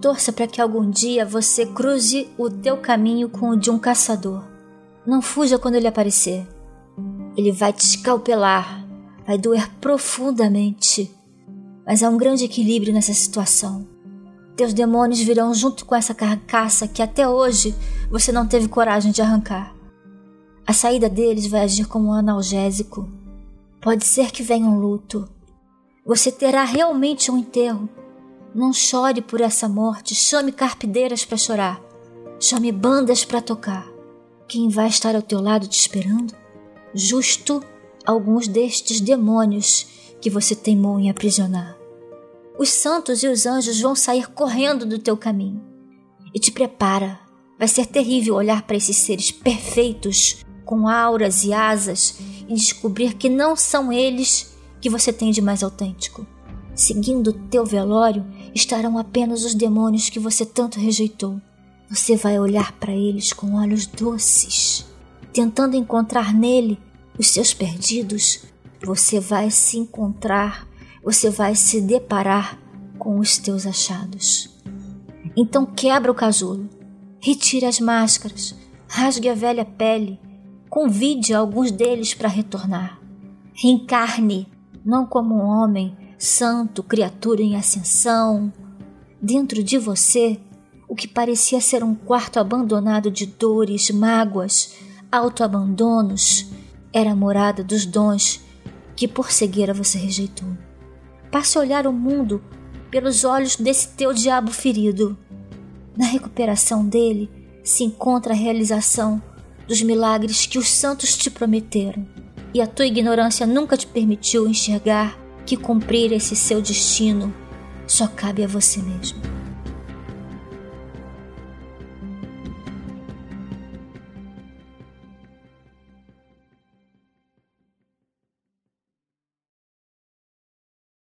Torça para que algum dia você cruze o teu caminho com o de um caçador. Não fuja quando ele aparecer. Ele vai te escalpelar, vai doer profundamente. Mas há um grande equilíbrio nessa situação. Teus demônios virão junto com essa carcaça que até hoje você não teve coragem de arrancar. A saída deles vai agir como um analgésico. Pode ser que venha um luto. Você terá realmente um enterro. Não chore por essa morte. Chame carpideiras para chorar. Chame bandas para tocar. Quem vai estar ao teu lado te esperando? Justo alguns destes demônios que você teimou em aprisionar. Os santos e os anjos vão sair correndo do teu caminho. E te prepara. Vai ser terrível olhar para esses seres perfeitos, com auras e asas, e descobrir que não são eles que você tem de mais autêntico. Seguindo teu velório estarão apenas os demônios que você tanto rejeitou. Você vai olhar para eles com olhos doces, tentando encontrar nele os seus perdidos. Você vai se encontrar você vai se deparar com os teus achados. Então quebra o casulo, retire as máscaras, rasgue a velha pele, convide alguns deles para retornar. Reencarne, não como um homem santo, criatura em ascensão. Dentro de você, o que parecia ser um quarto abandonado de dores, mágoas, autoabandonos, era a morada dos dons que por cegueira você rejeitou. Passe a olhar o mundo pelos olhos desse teu diabo ferido. Na recuperação dele se encontra a realização dos milagres que os santos te prometeram, e a tua ignorância nunca te permitiu enxergar que cumprir esse seu destino só cabe a você mesmo.